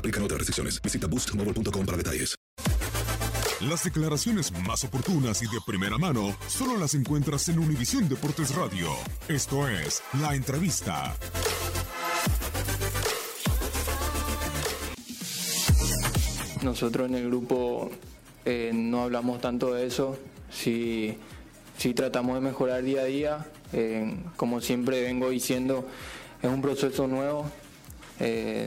Aplican otras restricciones. Visita boostmobile.com para detalles. Las declaraciones más oportunas y de primera mano solo las encuentras en Univisión Deportes Radio. Esto es La Entrevista. Nosotros en el grupo eh, no hablamos tanto de eso. Sí, sí tratamos de mejorar día a día. Eh, como siempre vengo diciendo, es un proceso nuevo. Eh,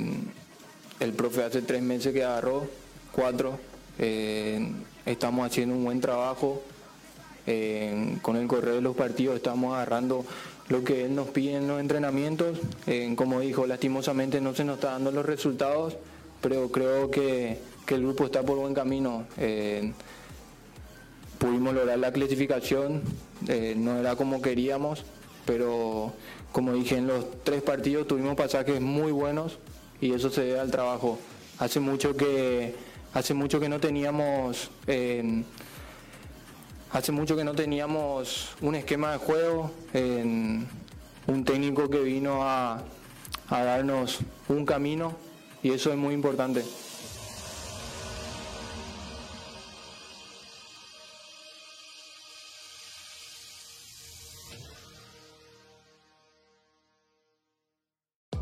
el profe hace tres meses que agarró, cuatro. Eh, estamos haciendo un buen trabajo. Eh, con el correo de los partidos estamos agarrando lo que él nos pide en los entrenamientos. Eh, como dijo, lastimosamente no se nos está dando los resultados, pero creo que, el grupo está por buen camino. Pudimos lograr la clasificación, no era como queríamos, pero como dije, en los tres partidos tuvimos pasajes muy buenos y eso se debe al trabajo. Hace mucho que, hace mucho que no teníamos, eh, hace mucho que no teníamos un esquema de juego, en un técnico que vino a darnos un camino y eso es muy importante.